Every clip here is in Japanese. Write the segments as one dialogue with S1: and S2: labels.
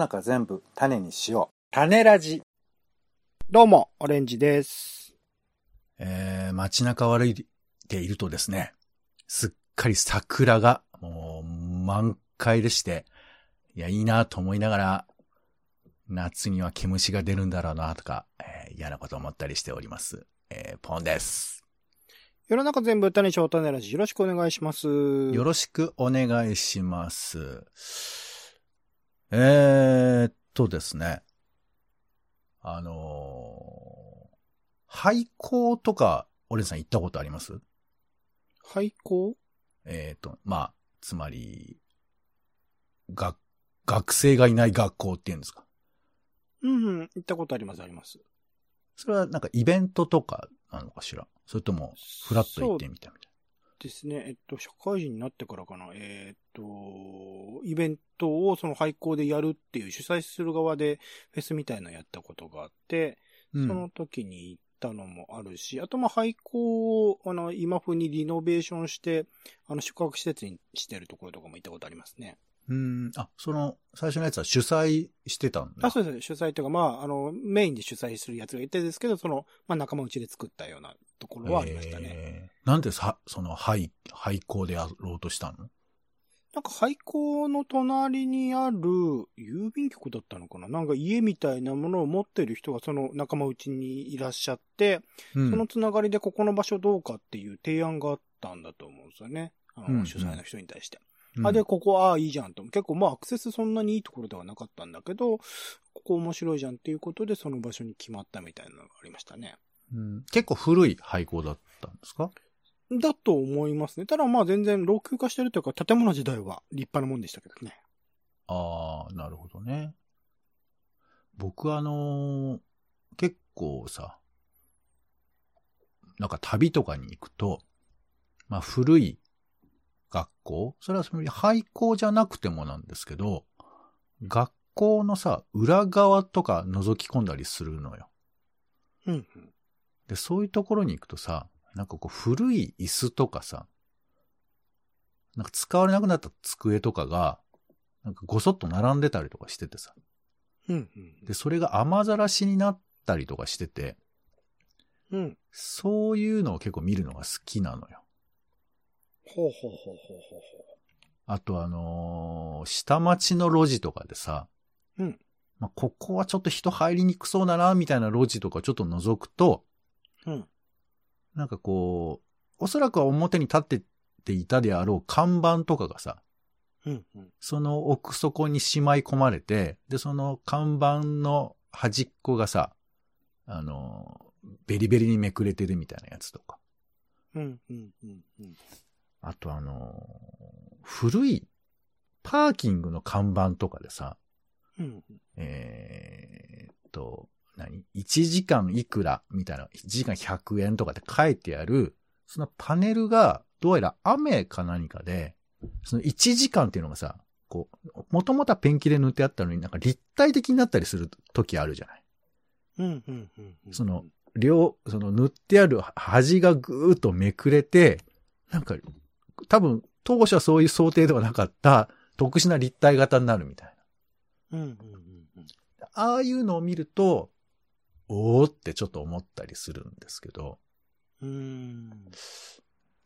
S1: 中全部種にしよう。種ラジ。
S2: どうも、オレンジです。
S3: えー、街中を歩いているとですね、すっかり桜がもう満開でして、いや、いいなと思いながら、夏には毛虫が出るんだろうなとか、えー嫌なこと思ったりしております。えー、ポンです。
S2: 世の中全部種にしよう、種ラジ。よろしくお願いします。
S3: よろしくお願いします。えーっとですね。あのー、廃校とか、オレンさん行ったことあります？
S2: 廃校？
S3: えっ、と、まあ、つまり、が、学生がいない学校っていうんですか？
S2: うん、うん、行ったことあります、あります。
S3: それはなんかイベントとかなのかしら？それとも、フラッと行ってみたみたい
S2: ですね。えっと、社会人になってからかな。えーっと、イベントをその廃校でやるっていう主催する側でフェスみたいなのやったことがあって、
S3: な。
S2: その時に行ったのもあるし、あとまあ廃校を、あの、今風にリノベーションして、あの、宿泊施設にしてるところとかも行ったことありますね。
S3: うん。うん。あ、その、最初のやつは主催してたんだ。
S2: あ、そうです。主催というか、まあ、あの、メインで主催するやつがいてですけど、その、まあ、仲間内で作ったようなところはありましたね。
S3: えーなんでさ、その、廃、廃校でやろうとした？の
S2: なんか廃校の隣にある郵便局だったのかな？なんか家みたいなものを持ってる人がその仲間内にいらっしゃって、
S3: うん
S2: そのつながりでここの場所どうかっていう提案があったんだと思うんですよね。あの、
S3: うん
S2: 主催の人に対して。
S3: うん
S2: あ、で、ここ、ああ、いいじゃんと。結構、まあ、アクセスそんなにいいところではなかったんだけど、ここ面白いじゃんっていうことで、その場所に決まったみたいなのがありましたね。
S3: うん結構古い廃校だったんですか？
S2: だと思いますね。ただまあ全然老朽化してるというか、建物自体は立派なもんでしたけどね。
S3: ああ、なるほどね。僕あのー結構さ、なんか旅とかに行くと、まあ古い学校？それはその廃校じゃなくてもなんですけど、学校のさ、裏側とか覗き込んだりするのよ。
S2: うん、うん。
S3: で、そういうところに行くとさ、なんかこう古い椅子とかさ、なんか使われなくなった机とかが、なんかごそっと並んでたりとかしててさ。
S2: うん、うん。
S3: で、それが雨ざらしになったりとかしてて、
S2: うん。
S3: そういうのを結構見るのが好きなのよ。
S2: ほうほうほうほうほう
S3: あとあのー下町の路地とかでさ、
S2: うん
S3: まあ、ここはちょっと人入りにくそうだな、みたいな路地とかちょっと覗くと、
S2: ほう。うん。
S3: なんかこう、おそらくは表に立ってていたであろう看板とかがさ、
S2: うん、うん。
S3: その奥底にしまい込まれて、で、その看板の端っこがさ、あの、ベリベリにめくれてるみたいなやつとか。
S2: うん、うん、うん。うん
S3: あとあの、古いパーキングの看板とかでさ、
S2: うん。
S3: えーっと、何 ?1 時間いくらみたいな、1時間100円とかって書いてある、そのパネルが、どうやら雨か何かで、その1時間っていうのがさ、こう、もともとはペンキで塗ってあったのになんか立体的になったりする時あるじゃない？
S2: うん、うん、うん。
S3: その、両、その塗ってある端がぐーっとめくれて、なんか、多分、当初はそういう想定ではなかった特殊な立体型になるみたいな。
S2: うん、うん、うん。
S3: ああいうのを見ると、おーってちょっと思ったりするんですけど、
S2: うん。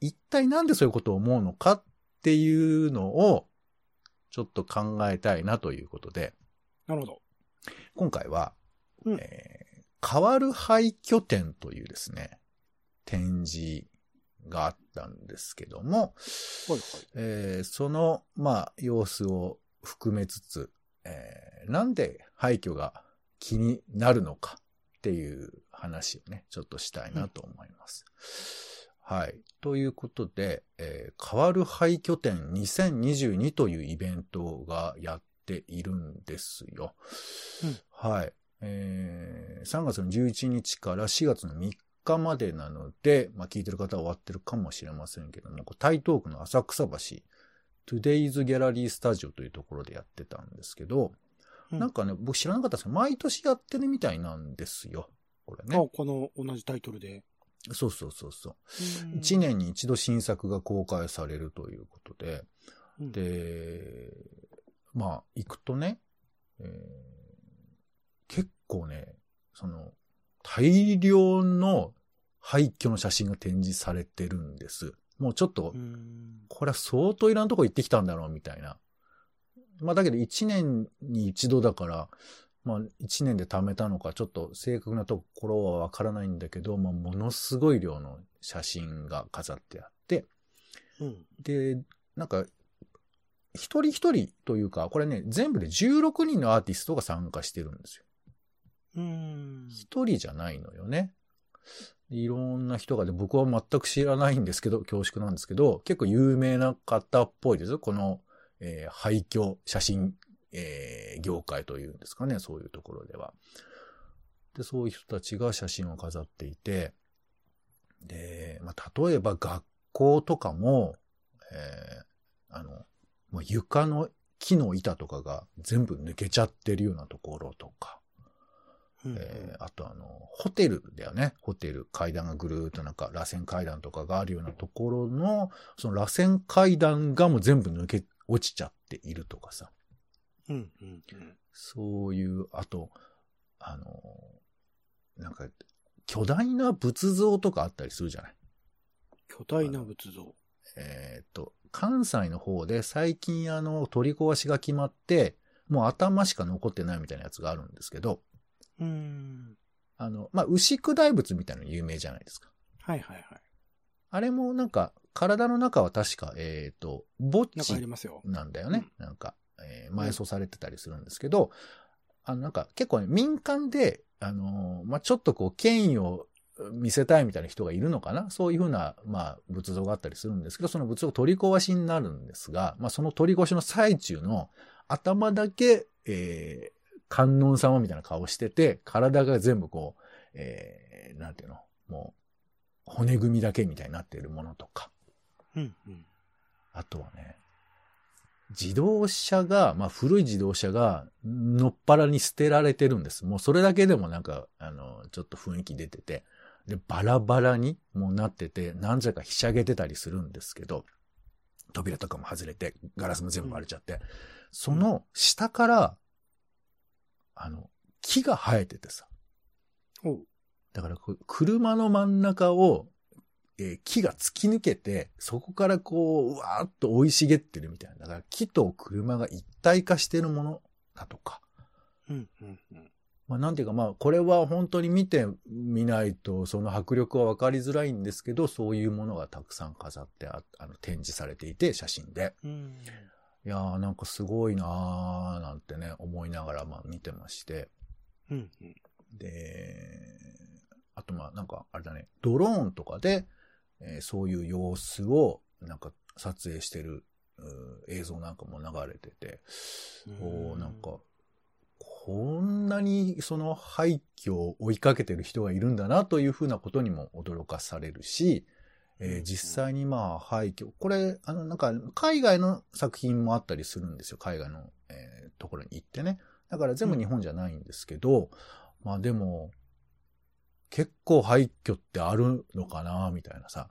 S3: 一体なんでそういうことを思うのかっていうのを、ちょっと考えたいなということで、
S2: なるほど。
S3: 今回は、
S2: うん
S3: えー変わる廃墟展というですね、展示があったんですけども、
S2: はい、はい。
S3: えーその、まあ、様子を含めつつ、えーなんで廃墟が気になるのかっていう話をね、ちょっとしたいなと思います。はい。ということで、えー変わる廃墟展2022というイベントがやっているんですよ。はい。えー3月の11日から4月の3日までなので、まあ、聞いてる方は終わってるかもしれませんけども、台東区の浅草橋、Today's Gallery Studio というところでやってたんですけど、
S2: うん
S3: なんかね、僕知らなかったんですけど、毎年やってるみたいなんですよ。これ
S2: あ、
S3: ね。
S2: この同じタイトルで。
S3: そうそうそうそう。
S2: うん
S3: 1。年に一度新作が公開されるということで、
S2: うん、
S3: で、まあ、行くとね、えー結構ね、その、大量の廃墟の写真が展示されてるんです。もうちょっと
S2: う、ん。
S3: これは相当いろんなとこ行ってきたんだろうみたいな。まあだけど1年に一度だから、まあ1年で貯めたのかちょっと正確なところはわからないんだけど、まあものすごい量の写真が飾ってあって、
S2: うん。
S3: で、なんか、一人一人というか、これね、全部で16人のアーティストが参加してるんですよ。一人じゃないのよね。いろんな人がで、僕は全く知らないんですけど、恐縮なんですけど、結構有名な方っぽいですよ。この、えー廃墟写真、えー業界というんですかね、そういうところでは。で、そういう人たちが写真を飾っていて、で、まあ、例えば学校とかも、えーあの、もう床の木の板とかが全部抜けちゃってるようなところとか、
S2: うん
S3: えーあとあの、ホテルだよね。ホテル、階段がぐるーっとなんか、螺旋階段とかがあるようなところの、その螺旋階段がもう全部抜け、落ちちゃっているとかさ。
S2: うん。うん。うん。
S3: そういう、あと、あの、なんか、巨大な仏像とかあったりするじゃない？
S2: 巨大な仏像。
S3: えっ、と、関西の方で最近あの、取り壊しが決まって、もう頭しか残ってないみたいなやつがあるんですけど、
S2: うん。
S3: あの、まあ、牛久大仏みたいなの有名じゃないですか。
S2: はいはいはい。
S3: あれもなんか、体の中は確か、えっ、と、墓地
S2: ますよ。
S3: なんだよね。なんか、えー埋葬されてたりするんですけど、あの、なんか結構ね、民間で、あのーまあ、ちょっとこう、権威を見せたいみたいな人がいるのかな？そういうふうな、まあ、仏像があったりするんですけど、その仏像取り壊しになるんですが、まあ、その取り壊しの最中の頭だけ、えー観音様みたいな顔してて、体が全部こう、えーなんていうの、もう、骨組みだけみたいになっているものとか、
S2: うん。うん。
S3: あとはね、自動車が、まあ古い自動車が、のっぱらに捨てられてるんです。もうそれだけでもなんか、あの、ちょっと雰囲気出てて、で、バラバラにもうなってて、何故かひしゃげてたりするんですけど、扉とかも外れて、ガラスも全部割れちゃって、その下から、あの、木が生えててさ。だから車の真ん中を、えー木が突き抜けて、そこからこう、うわーっと生い茂ってるみたいな。だから木と車が一体化してるものだとか。
S2: うん。うん。うん。
S3: まあなんていうかまあ、これは本当に見てみないと、その迫力はわかりづらいんですけど、そういうものがたくさん飾ってあ、あの、展示されていて、写真で。
S2: うん。
S3: いやーなんかすごいなーなんてね、思いながらまあ見てまして。
S2: うん。うん。
S3: で、あとまあなんかあれだね、ドローンとかで、えーそういう様子をなんか撮影してる映像なんかも流れてて、おーなんか、こんなにその廃墟を追いかけてる人がいるんだなというふうなことにも驚かされるし、えー実際にまあ廃墟、これ、あのなんか海外の作品もあったりするんですよ。海外の、えーところに行ってね。だから全部日本じゃないんですけど、まあでも、結構廃墟ってあるのかなみたいなさ。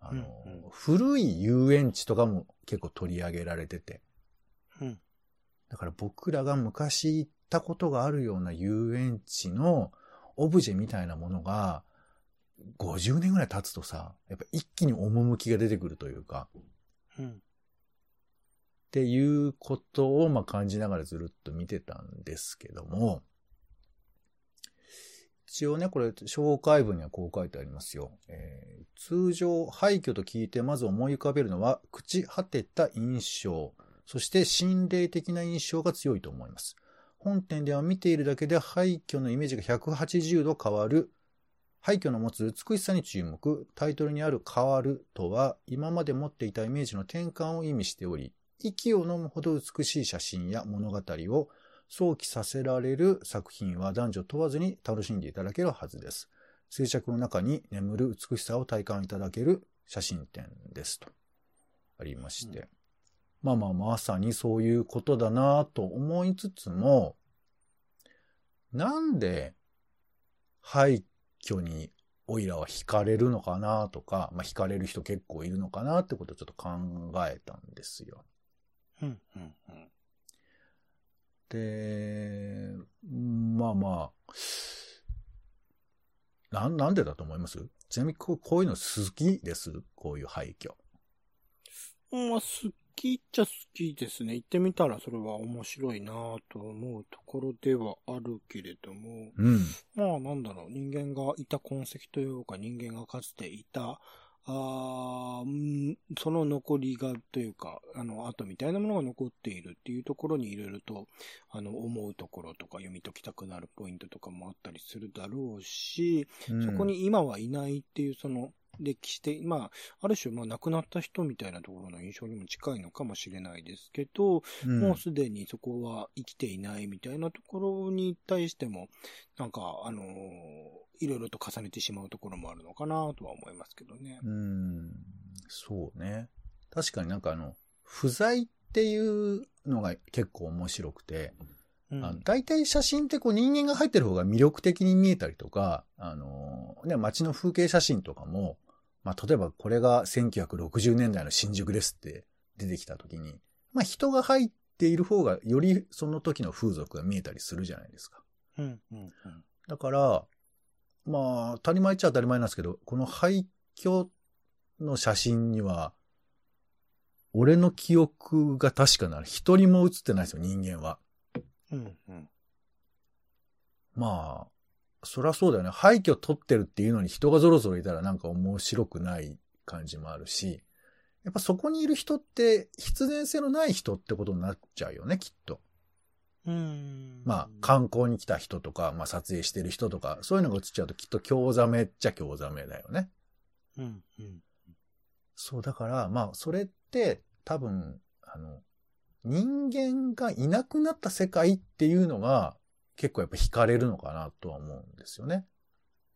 S3: あの、
S2: うんうん
S3: 古い遊園地とかも結構取り上げられてて。
S2: うん。
S3: だから僕らが昔行ったことがあるような遊園地のオブジェみたいなものが、50年ぐらい経つとさ、やっぱ一気に趣が出てくるというか、
S2: うん。
S3: っていうことをまあ感じながらずるっと見てたんですけども、一応ね、これ、紹介文にはこう書いてありますよ。えー通常、廃墟と聞いてまず思い浮かべるのは、朽ち果てた印象、そして心霊的な印象が強いと思います。本編では見ているだけで廃墟のイメージが180度変わる。廃墟の持つ美しさに注目。タイトルにある変わるとは、今まで持っていたイメージの転換を意味しており、息を飲むほど美しい写真や物語を想起させられる作品は男女問わずに楽しんでいただけるはずです。静寂の中に眠る美しさを体感いただける写真展ですと。ありまして。
S2: うん
S3: まあまあまさにそういうことだなと思いつつも、なんで廃墟にオイラは惹かれるのかなとか、まあ惹かれる人結構いるのかなってことをちょっと考えたんですよ。
S2: うん。うん。うん。
S3: で、まあまあ、なん、なんでだと思います？ちなみにこうこういうの好きです？こういう廃墟。
S2: まあ、好きっちゃ好きですね。行ってみたらそれは面白いなと思うところではあるけれども、
S3: うん。
S2: まあなんだろう、人間がいた痕跡というか人間がかつていた、あその残りがというか、あの、後みたいなものが残っているっていうところにいろいろと、あの、思うところとか読み解きたくなるポイントとかもあったりするだろうし、
S3: うん
S2: そこ、に今はいないっていうその歴史的、まあ、ある種、まあ、亡くなった人みたいなところの印象にも近いのかもしれないですけど、
S3: うん
S2: もうすでにそこは生きていないみたいなところに対しても、なんか、あのーいろいろと重ねてしまうところもあるのかなとは思いますけどね。
S3: うん。そうね。確かになんかあの、不在っていうのが結構面白くて、
S2: うん
S3: 大体写真ってこう人間が入ってる方が魅力的に見えたりとか、あのね、街の風景写真とかも、まあ、例えばこれが1960年代の新宿ですって出てきた時に、まあ、人が入っている方がよりその時の風俗が見えたりするじゃないですか。
S2: うん、うん、うん。
S3: だから、まあ、当たり前っちゃ当たり前なんですけど、この廃墟の写真には、俺の記憶が確かなら一人も写ってないですよ、人間は。
S2: うん、うん。
S3: まあ、そりゃそうだよね。廃墟取ってるっていうのに人がぞろぞろいたらなんか面白くない感じもあるし、やっぱそこにいる人って必然性のない人ってことになっちゃうよね、きっと。
S2: うん。
S3: まあ、観光に来た人とか、まあ撮影してる人とか、そういうのが映っちゃうときっと興ざめっちゃ興ざめだよね。
S2: うん、うん。
S3: そう、だから、まあ、それって多分、あの、人間がいなくなった世界っていうのが結構やっぱ惹かれるのかなとは思うんですよね。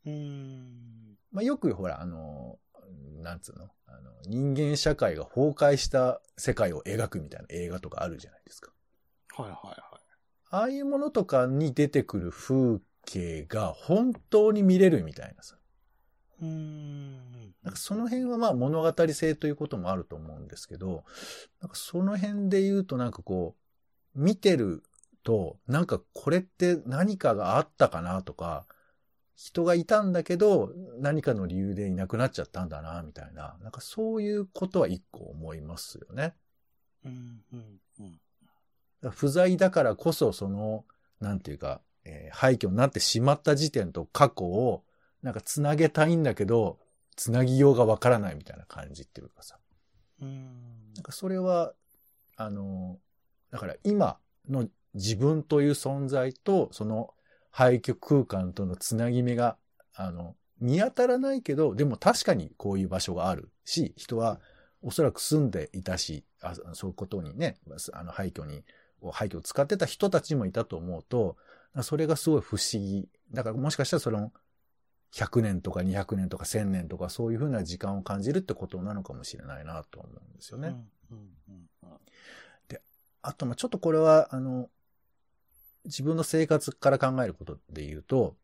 S2: うん。
S3: まあ、よくほら、あの、なんつうの？あの人間社会が崩壊した世界を描くみたいな映画とかあるじゃないですか。
S2: はい、はい、はい。
S3: ああいうものとかに出てくる風景が本当に見れるみたいなさ。
S2: うん。
S3: なんかその辺はまあ物語性ということもあると思うんですけど、なんかその辺で言うとなんかこう、見てると、なんかこれって何かがあったかなとか、人がいたんだけど、何かの理由でいなくなっちゃったんだな、みたいな。なんかそういうことは一個思いますよね。
S2: うん、うん、うん。
S3: 不在だからこそ、その、なんていうか、えー廃墟になってしまった時点と過去を、なんかつなげたいんだけど、つなぎようがわからないみたいな感じっていうかさ。
S2: うん
S3: なんかそれは、あの、だから今の自分という存在と、その廃墟空間とのつなぎ目が、あの、見当たらないけど、でも確かにこういう場所があるし、人はおそらく住んでいたし、あそういうことにね、あの廃墟に、廃墟を使ってた人たちもいたと思うと、それがすごい不思議。だからもしかしたらその、100年とか200年とか1000年とかそういうふうな時間を感じるってことなのかもしれないなと思うんですよね。
S2: うん、うん、うん。
S3: あと、ま、ちょっとこれは、あの、自分の生活から考えることで言うと、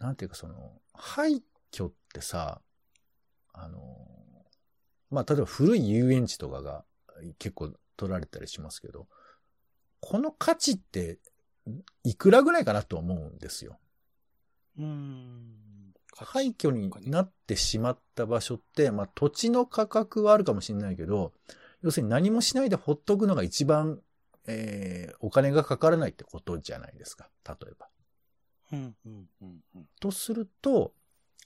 S3: なんていうかその、廃墟ってさ、あの、まあ、例えば古い遊園地とかが結構取られたりしますけど、この価値っていくらぐらいかなと思うんですよ。
S2: うん。
S3: 廃墟になってしまった場所って、まあ土地の価格はあるかもしれないけど、要するに何もしないでほっとくのが一番、えー、お金がかからないってことじゃないですか。例えば。
S2: うん、うん、うん、うん。
S3: とすると、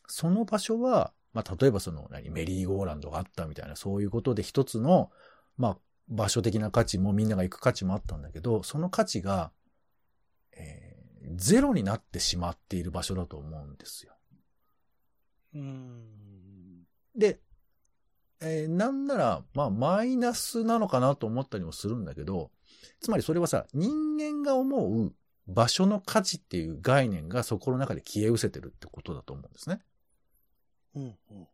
S3: その場所は、まあ例えばその何、メリーゴーランドがあったみたいな、そういうことで一つの、まあ場所的な価値もみんなが行く価値もあったんだけど、その価値が、えー、ゼロになってしまっている場所だと思うんですよ。
S2: うん。
S3: で、えーなんなら、まあ、マイナスなのかなと思ったりもするんだけど、つまりそれはさ、人間が思う場所の価値っていう概念がそこの中で消え失せてるってことだと思うんですね。
S2: うん、うん。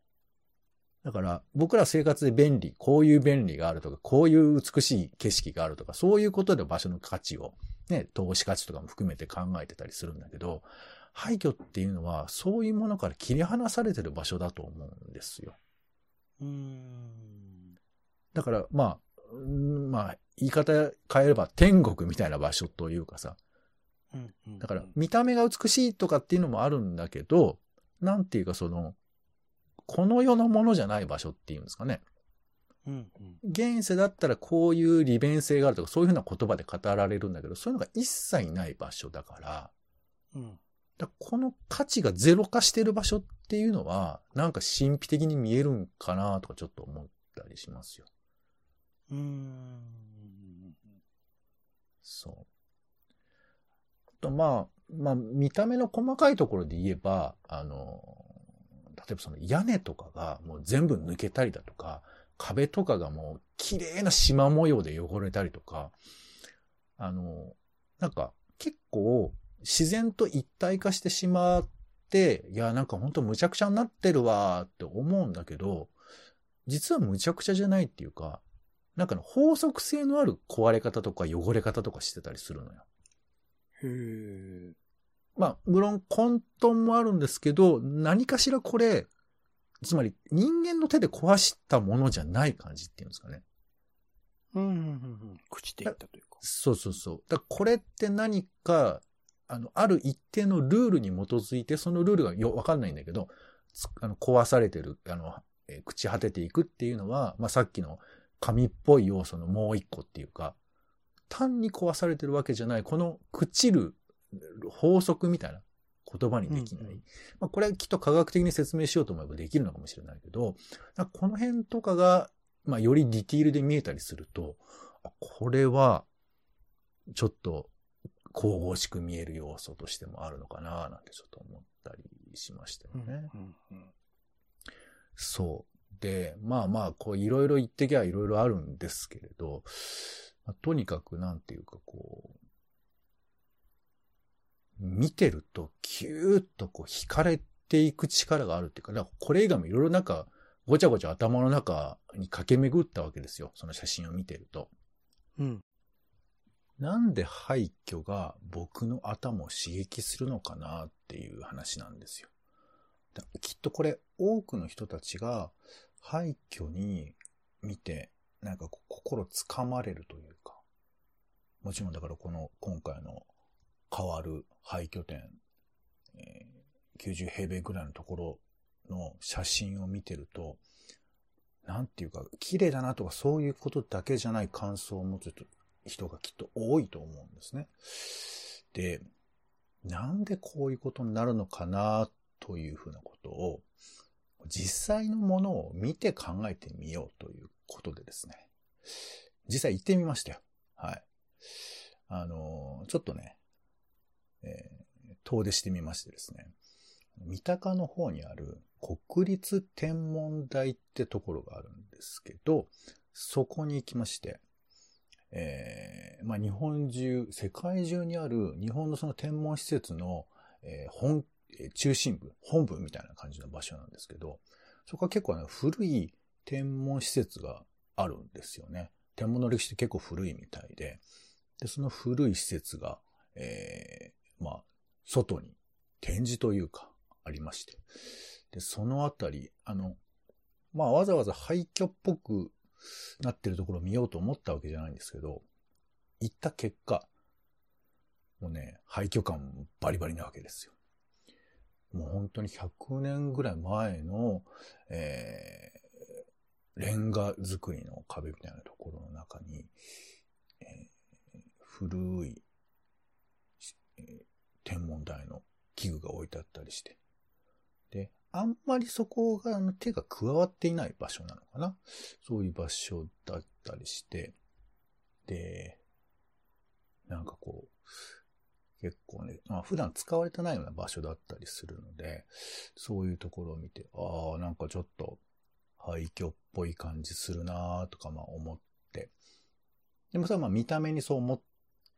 S3: だから、僕ら生活で便利、こういう便利があるとか、こういう美しい景色があるとか、そういうことで場所の価値を、ね、投資価値とかも含めて考えてたりするんだけど、廃墟っていうのは、そういうものから切り離されてる場所だと思うんですよ。
S2: うん。
S3: だから、まあ、うんまあ、言い方変えれば天国みたいな場所というかさ、
S2: うん
S3: だから、見た目が美しいとかっていうのもあるんだけど、なんていうかその、この世のものじゃない場所っていうんですかね。
S2: うんうん。
S3: 現世だったらこういう利便性があるとか、そういうふうな言葉で語られるんだけど、そういうのが一切ない場所だから、
S2: うん。
S3: だからこの価値がゼロ化してる場所っていうのは、なんか神秘的に見えるんかなとかちょっと思ったりしますよ。
S2: うん。
S3: そう。と、まあ、まあ、見た目の細かいところで言えば、あの、例えばその屋根とかがもう全部抜けたりだとか、壁とかがもう綺麗な縞模様で汚れたりとか、あの、なんか結構自然と一体化してしまって、いや、なんかほんと無茶苦茶になってるわって思うんだけど、実は無茶苦茶じゃないっていうか、なんかの法則性のある壊れ方とか汚れ方とかしてたりするのよ。
S2: へえ。
S3: まあ、無論混沌もあるんですけど、何かしらこれ、つまり人間の手で壊したものじゃない感じっていうんですかね。
S2: うんうんうんうん。朽ちていったというか。
S3: そうそうそう。だからこれって何か、あの、ある一定のルールに基づいて、そのルールがよ、わかんないんだけど、つあの壊されてる、あの、えー朽ち果てていくっていうのは、まあ、さっきの紙っぽい要素のもう一個っていうか、単に壊されてるわけじゃない、この朽ちる法則みたいな言葉にできない。
S2: うんうん
S3: まあ、これはきっと科学的に説明しようと思えばできるのかもしれないけど、この辺とかが、まあ、よりディティールで見えたりすると、あこれは、ちょっと、神々しく見える要素としてもあるのかな、なんてちょっと思ったりしましたよね。
S2: うんうん
S3: そう。で、まあまあ、こう、いろいろ言ってきゃいろいろあるんですけれど、まあとにかくなんていうかこう、見てると、キューッとこう、惹かれていく力があるっていうか、だからこれ以外もいろいろなんか、ごちゃごちゃ頭の中に駆け巡ったわけですよ。その写真を見てると。
S2: うん。
S3: なんで廃墟が僕の頭を刺激するのかなっていう話なんですよ。だきっとこれ多くの人たちが廃墟に見てなんか心つかまれるというか、もちろんだからこの今回の変わる廃墟店、えー90平米ぐらいのところの写真を見てると、なんていうか、綺麗だなとかそういうことだけじゃない感想を持つ人がきっと多いと思うんですね。で、なんでこういうことになるのかなというふうなことを、実際のものを見て考えてみようということでですね。実際行ってみましたよ。はい。あの、ちょっとね、えー遠出してみましてですね。三鷹の方にある国立天文台ってところがあるんですけど、そこに行きまして、えーまあ、日本中、世界中にある日本のその天文施設の、えー本、中心部、本部みたいな感じの場所なんですけど、そこは結構ね、古い天文施設があるんですよね。天文の歴史って結構古いみたいで、で、その古い施設が、えーまあ、外に展示というか、ありまして。で、そのあたり、あの、まあ、わざわざ廃墟っぽくなってるところを見ようと思ったわけじゃないんですけど、行った結果、もうね、廃墟感バリバリなわけですよ。もう本当に100年ぐらい前の、えー、レンガ作りの壁みたいなところの中に、えー古い、えー天文台の器具が置いてあったりして。で、あんまりそこが手が加わっていない場所なのかなそういう場所だったりして。で、なんかこう、結構ね、まあ普段使われてないような場所だったりするので、そういうところを見て、ああ、なんかちょっと廃墟っぽい感じするなーとかまあ思って。でもさ、まあ見た目にそう思っ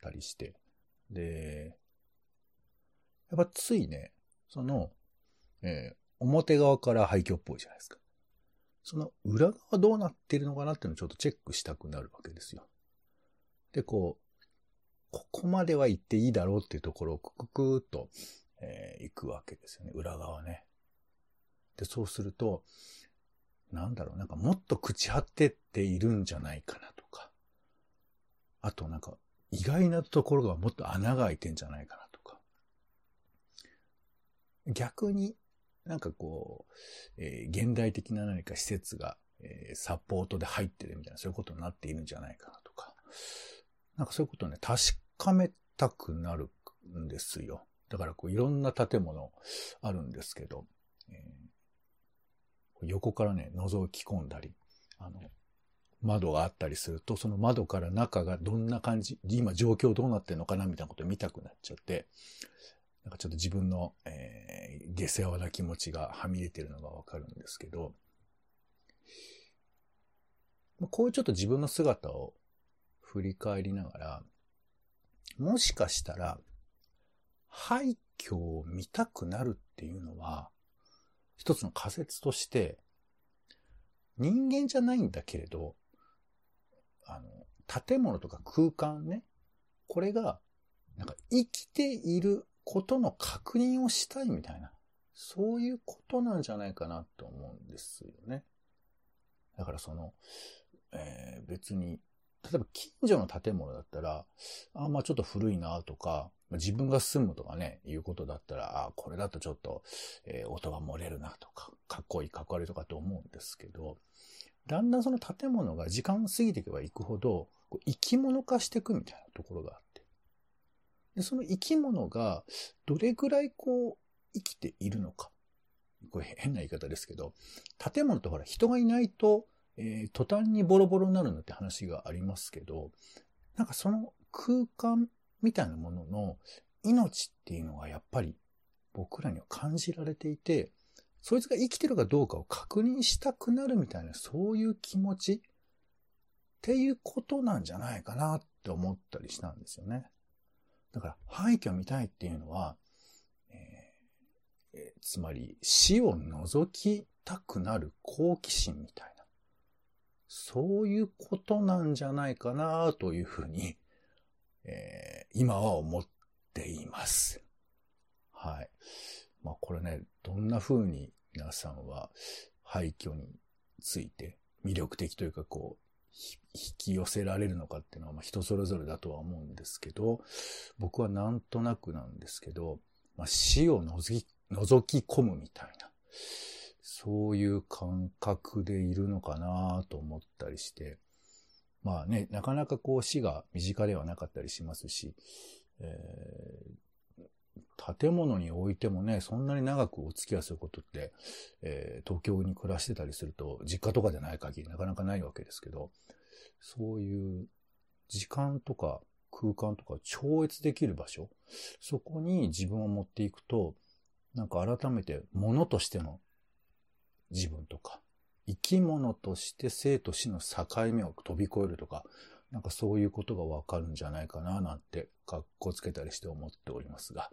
S3: たりして。で、やっぱついね、その、えー表側から廃墟っぽいじゃないですか。その裏側どうなってるのかなっていうのをちょっとチェックしたくなるわけですよ。で、こう、ここまでは行っていいだろうっていうところをクククーっと、えー行くわけですよね。裏側ね。で、そうすると、なんだろう、なんかもっと朽ち果てているんじゃないかなとか。あとなんか、意外なところがもっと穴が開いてんじゃないかなとか逆になんかこう、えー現代的な何か施設が、えーサポートで入ってるみたいな、そういうことになっているんじゃないかなとか、なんかそういうことをね、確かめたくなるんですよ。だからこういろんな建物あるんですけど、えー横からね、覗き込んだり、あの、窓があったりすると、その窓から中がどんな感じ、今状況どうなってるのかなみたいなこと見たくなっちゃって、なんかちょっと自分の、えー、下世話な気持ちがはみ出てるのがわかるんですけど、こういうちょっと自分の姿を振り返りながら、もしかしたら、廃墟を見たくなるっていうのは、一つの仮説として、人間じゃないんだけれど、あの、建物とか空間ね、これが、なんか生きていることの確認をしたいみたいな、そういうことなんじゃないかなと思うんですよね。だからその、えー別に、例えば近所の建物だったら、あまあちょっと古いなとか、自分が住むとかね、いうことだったら、あこれだとちょっと、えー音が漏れるなとか、かっこいいかっこ悪いとかと思うんですけど、だんだんその建物が時間過ぎていけばいくほど、こう生き物化していくみたいなところがあって。で、その生き物がどれぐらいこう生きているのか。これ変な言い方ですけど、建物ってほら人がいないと、えー途端にボロボロになるのって話がありますけど、なんかその空間みたいなものの命っていうのがやっぱり僕らには感じられていて、そいつが生きてるかどうかを確認したくなるみたいな、そういう気持ちっていうことなんじゃないかなって思ったりしたんですよね。だから、廃墟を見たいっていうのは、えーつまり死を覗きたくなる好奇心みたいな、そういうことなんじゃないかなというふうに、えー今は思っています。はい。まあこれね、どんな風に皆さんは廃墟について魅力的というかこう、引き寄せられるのかっていうのはま人それぞれだとは思うんですけど、僕はなんとなくなんですけど、まあ、死を覗き覗き込むみたいな、そういう感覚でいるのかなと思ったりして、まあね、なかなかこう死が身近ではなかったりしますし、えー建物においてもね、そんなに長くお付き合いすることって、えー東京に暮らしてたりすると、実家とかでない限りなかなかないわけですけど、そういう時間とか空間とか超越できる場所、そこに自分を持っていくと、なんか改めて物としての自分とか、生き物として生と死の境目を飛び越えるとか、なんかそういうことがわかるんじゃないかななんて、格好つけたりして思っておりますが、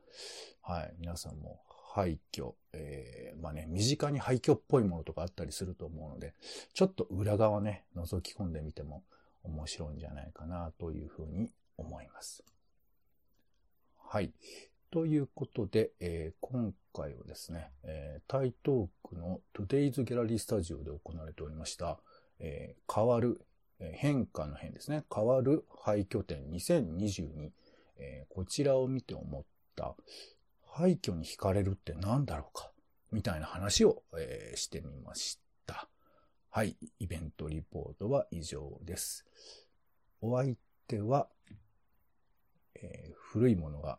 S3: はい、皆さんも廃墟、えー、まあね、身近に廃墟っぽいものとかあったりすると思うので、ちょっと裏側ね、覗き込んでみても面白いんじゃないかなというふうに思います。はい。ということで、えー今回はですね、えー台東区の Today's Gallery Studio で行われておりました、えー変わる、えー変化の変ですね。変わる廃墟展2022、えーこちらを見て思った、廃墟に惹かれるって何だろうか？みたいな話を、えーしてみました。はい。イベントリポートは以上です。お相手は、えー古いものが